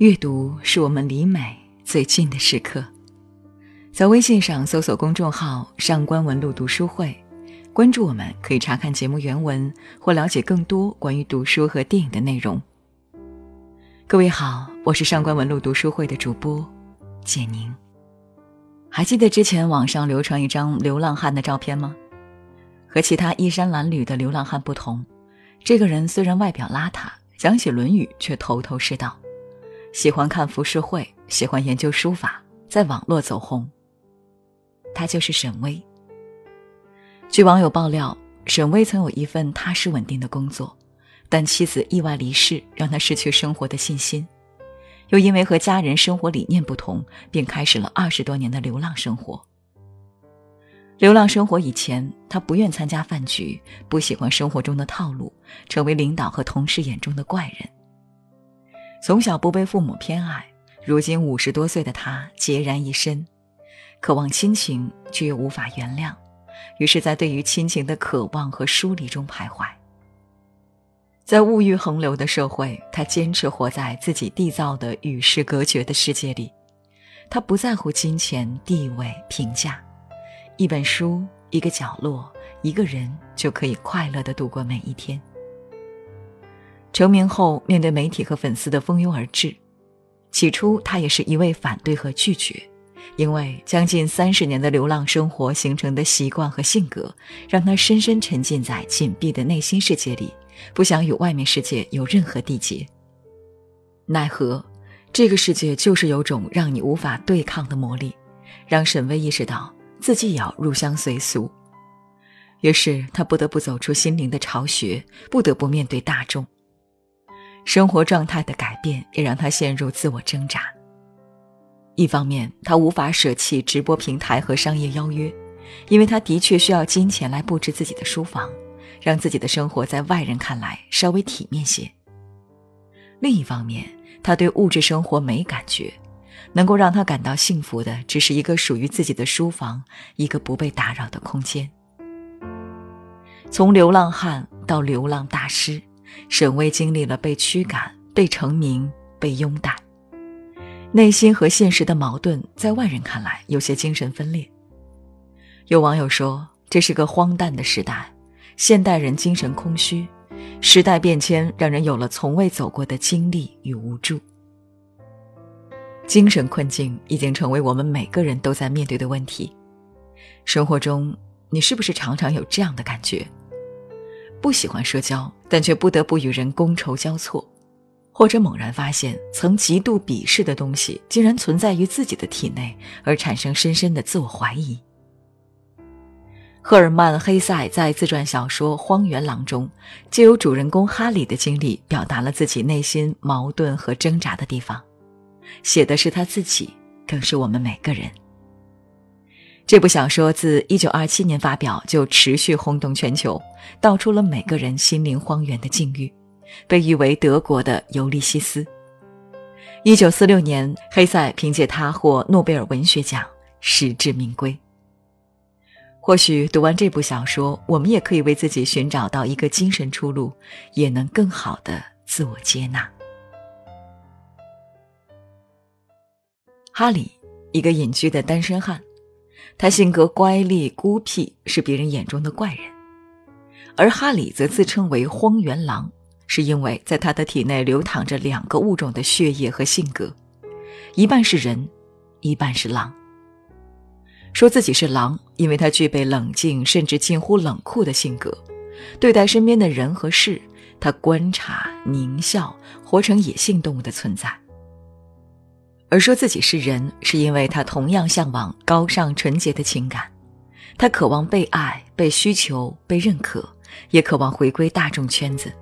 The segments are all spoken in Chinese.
阅读是我们离美最近的时刻。在微信上搜索公众号“上官文露读书会”，关注我们，可以查看节目原文或了解更多关于读书和电影的内容。各位好，我是上官文露读书会的主播简宁。还记得之前网上流传一张流浪汉的照片吗？和其他衣衫褴褛的流浪汉不同，这个人虽然外表邋遢，讲起《论语》却头头是道，喜欢看浮世绘，喜欢研究书法，在网络走红。他就是沈巍。据网友爆料，沈巍曾有一份踏实稳定的工作，但妻子意外离世，让他失去生活的信心。又因为和家人生活理念不同，便开始了二十多年的流浪生活。流浪生活以前，他不愿参加饭局，不喜欢生活中的套路，成为领导和同事眼中的怪人。从小不被父母偏爱，如今五十多岁的他孑然一身，渴望亲情却又无法原谅，于是，在对于亲情的渴望和疏离中徘徊。在物欲横流的社会，他坚持活在自己缔造的与世隔绝的世界里。他不在乎金钱、地位、评价，一本书、一个角落、一个人就可以快乐的度过每一天。成名后，面对媒体和粉丝的蜂拥而至，起初他也是一味反对和拒绝，因为将近三十年的流浪生活形成的习惯和性格，让他深深沉浸在紧闭的内心世界里。不想与外面世界有任何缔结。奈何，这个世界就是有种让你无法对抗的魔力，让沈巍意识到自己也要入乡随俗。于是他不得不走出心灵的巢穴，不得不面对大众。生活状态的改变也让他陷入自我挣扎。一方面，他无法舍弃直播平台和商业邀约，因为他的确需要金钱来布置自己的书房。让自己的生活在外人看来稍微体面些。另一方面，他对物质生活没感觉，能够让他感到幸福的，只是一个属于自己的书房，一个不被打扰的空间。从流浪汉到流浪大师，沈巍经历了被驱赶、被成名、被拥戴，内心和现实的矛盾，在外人看来有些精神分裂。有网友说：“这是个荒诞的时代。”现代人精神空虚，时代变迁让人有了从未走过的经历与无助。精神困境已经成为我们每个人都在面对的问题。生活中，你是不是常常有这样的感觉？不喜欢社交，但却不得不与人觥筹交错，或者猛然发现曾极度鄙视的东西，竟然存在于自己的体内，而产生深深的自我怀疑。赫尔曼·黑塞在自传小说《荒原狼》中，借由主人公哈里的经历，表达了自己内心矛盾和挣扎的地方。写的是他自己，更是我们每个人。这部小说自1927年发表就持续轰动全球，道出了每个人心灵荒原的境遇，被誉为德国的《尤利西斯》。1946年，黑塞凭借他获诺贝尔文学奖，实至名归。或许读完这部小说，我们也可以为自己寻找到一个精神出路，也能更好的自我接纳。哈里，一个隐居的单身汉，他性格乖戾孤僻，是别人眼中的怪人，而哈里则自称为荒原狼，是因为在他的体内流淌着两个物种的血液和性格，一半是人，一半是狼。说自己是狼，因为他具备冷静甚至近乎冷酷的性格，对待身边的人和事，他观察、狞笑，活成野性动物的存在。而说自己是人，是因为他同样向往高尚纯洁的情感，他渴望被爱、被需求、被认可，也渴望回归大众圈子。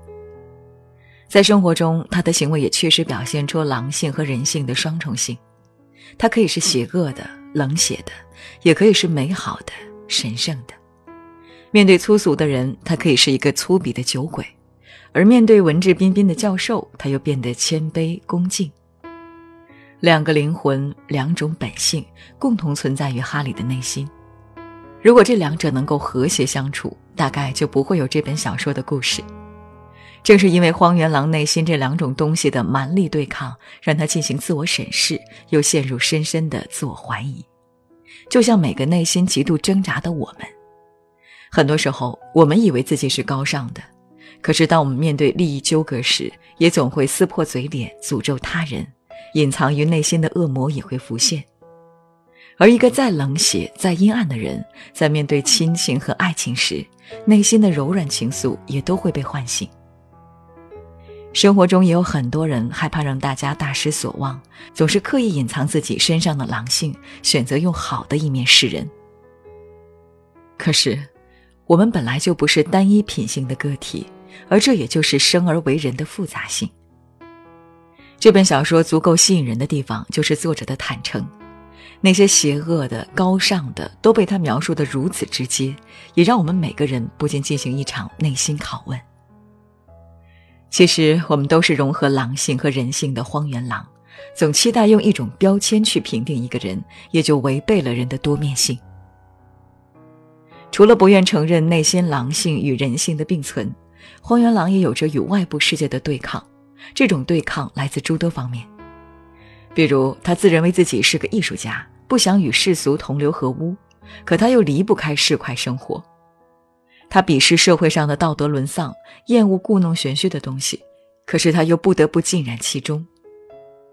在生活中，他的行为也确实表现出狼性和人性的双重性，他可以是邪恶的。冷血的，也可以是美好的、神圣的。面对粗俗的人，他可以是一个粗鄙的酒鬼；而面对文质彬彬的教授，他又变得谦卑恭敬。两个灵魂，两种本性，共同存在于哈里的内心。如果这两者能够和谐相处，大概就不会有这本小说的故事。正是因为荒原狼内心这两种东西的蛮力对抗，让他进行自我审视，又陷入深深的自我怀疑。就像每个内心极度挣扎的我们，很多时候我们以为自己是高尚的，可是当我们面对利益纠葛时，也总会撕破嘴脸诅咒他人，隐藏于内心的恶魔也会浮现。而一个再冷血、再阴暗的人，在面对亲情和爱情时，内心的柔软情愫也都会被唤醒。生活中也有很多人害怕让大家大失所望，总是刻意隐藏自己身上的狼性，选择用好的一面示人。可是，我们本来就不是单一品性的个体，而这也就是生而为人的复杂性。这本小说足够吸引人的地方，就是作者的坦诚。那些邪恶的、高尚的，都被他描述的如此直接，也让我们每个人不禁进行一场内心拷问。其实，我们都是融合狼性和人性的荒原狼，总期待用一种标签去评定一个人，也就违背了人的多面性。除了不愿承认内心狼性与人性的并存，荒原狼也有着与外部世界的对抗。这种对抗来自诸多方面。比如，他自认为自己是个艺术家，不想与世俗同流合污，可他又离不开市侩生活。他鄙视社会上的道德沦丧，厌恶故弄玄虚的东西，可是他又不得不浸染其中。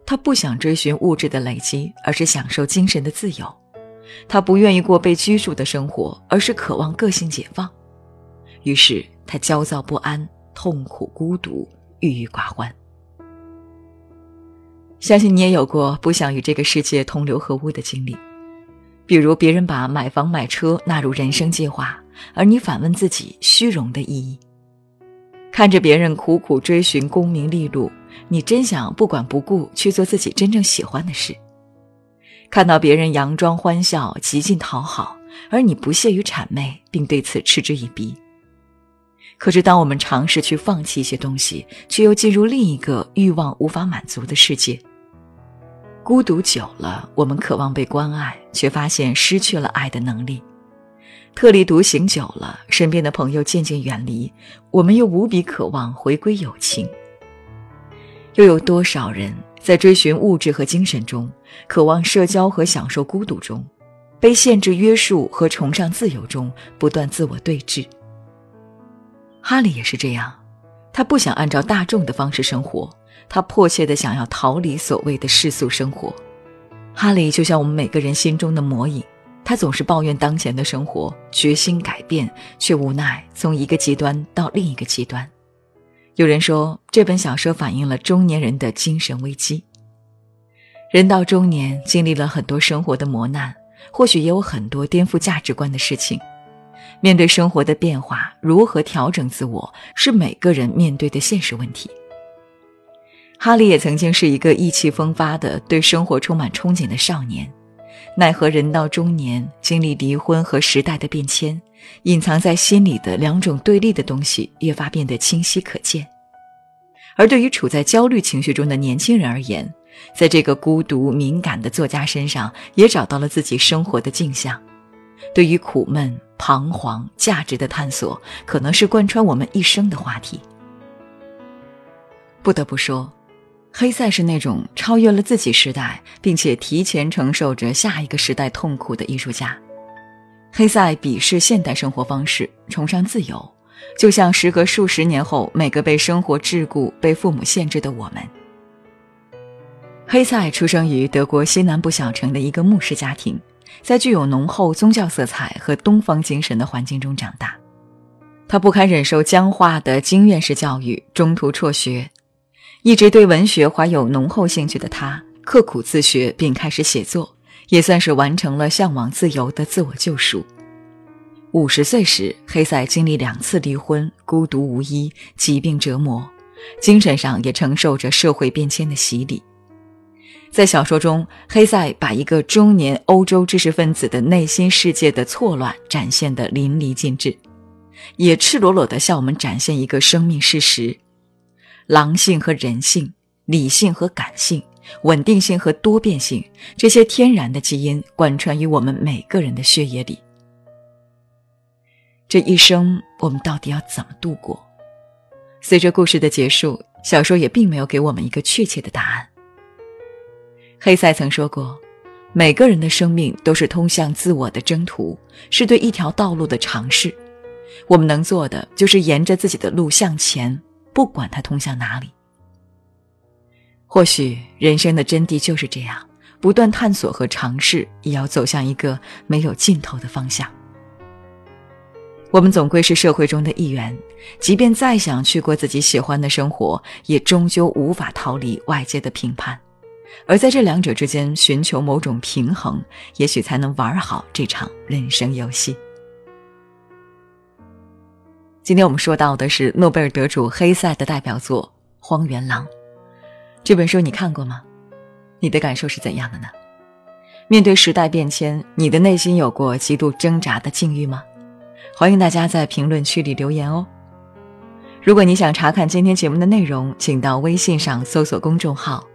他不想追寻物质的累积，而是享受精神的自由。他不愿意过被拘束的生活，而是渴望个性解放。于是，他焦躁不安、痛苦、孤独、郁郁寡欢。相信你也有过不想与这个世界同流合污的经历，比如别人把买房买车纳入人生计划，而你反问自己虚荣的意义；看着别人苦苦追寻功名利禄，你真想不管不顾去做自己真正喜欢的事；看到别人佯装欢笑、极尽讨好，而你不屑于谄媚，并对此嗤之以鼻。可是，当我们尝试去放弃一些东西，却又进入另一个欲望无法满足的世界。孤独久了，我们渴望被关爱，却发现失去了爱的能力；特立独行久了，身边的朋友渐渐远离，我们又无比渴望回归友情。又有多少人在追寻物质和精神中，渴望社交和享受孤独中，被限制约束和崇尚自由中不断自我对峙？哈利也是这样，他不想按照大众的方式生活。他迫切的想要逃离所谓的世俗生活。哈利就像我们每个人心中的魔影，他总是抱怨当前的生活，决心改变，却无奈从一个极端到另一个极端。有人说，这本小说反映了中年人的精神危机。人到中年，经历了很多生活的磨难，或许也有很多颠覆价值观的事情。面对生活的变化，如何调整自我，是每个人面对的现实问题。哈利也曾经是一个意气风发的、对生活充满憧憬的少年，奈何人到中年，经历离婚和时代的变迁，隐藏在心里的两种对立的东西越发变得清晰可见。而对于处在焦虑情绪中的年轻人而言，在这个孤独敏感的作家身上，也找到了自己生活的镜像。对于苦闷、彷徨、价值的探索，可能是贯穿我们一生的话题。不得不说。黑塞是那种超越了自己时代，并且提前承受着下一个时代痛苦的艺术家。黑塞鄙视现代生活方式，崇尚自由，就像时隔数十年后每个被生活桎梏、被父母限制的我们。黑塞出生于德国西南部小城的一个牧师家庭，在具有浓厚宗教色彩和东方精神的环境中长大。他不堪忍受僵化的经验式教育，中途辍学。一直对文学怀有浓厚兴趣的他，刻苦自学并开始写作，也算是完成了向往自由的自我救赎。五十岁时，黑塞经历两次离婚，孤独无依，疾病折磨，精神上也承受着社会变迁的洗礼。在小说中，黑塞把一个中年欧洲知识分子的内心世界的错乱展现得淋漓尽致，也赤裸裸地向我们展现一个生命事实。狼性和人性，理性和感性，稳定性和多变性，这些天然的基因贯穿于我们每个人的血液里。这一生，我们到底要怎么度过？随着故事的结束，小说也并没有给我们一个确切的答案。黑塞曾说过：“每个人的生命都是通向自我的征途，是对一条道路的尝试。我们能做的就是沿着自己的路向前，不管它通向哪里。或许人生的真谛就是这样，不断探索和尝试，也要走向一个没有尽头的方向。”我们总归是社会中的一员，即便再想去过自己喜欢的生活，也终究无法逃离外界的评判。而在这两者之间寻求某种平衡，也许才能玩好这场人生游戏。今天我们说到的是诺贝尔得主黑塞的代表作《荒原狼》这本书，你看过吗？你的感受是怎样的呢？面对时代变迁，你的内心有过极度挣扎的境遇吗？欢迎大家在评论区里留言哦。如果你想查看今天节目的内容，请到微信上搜索公众号“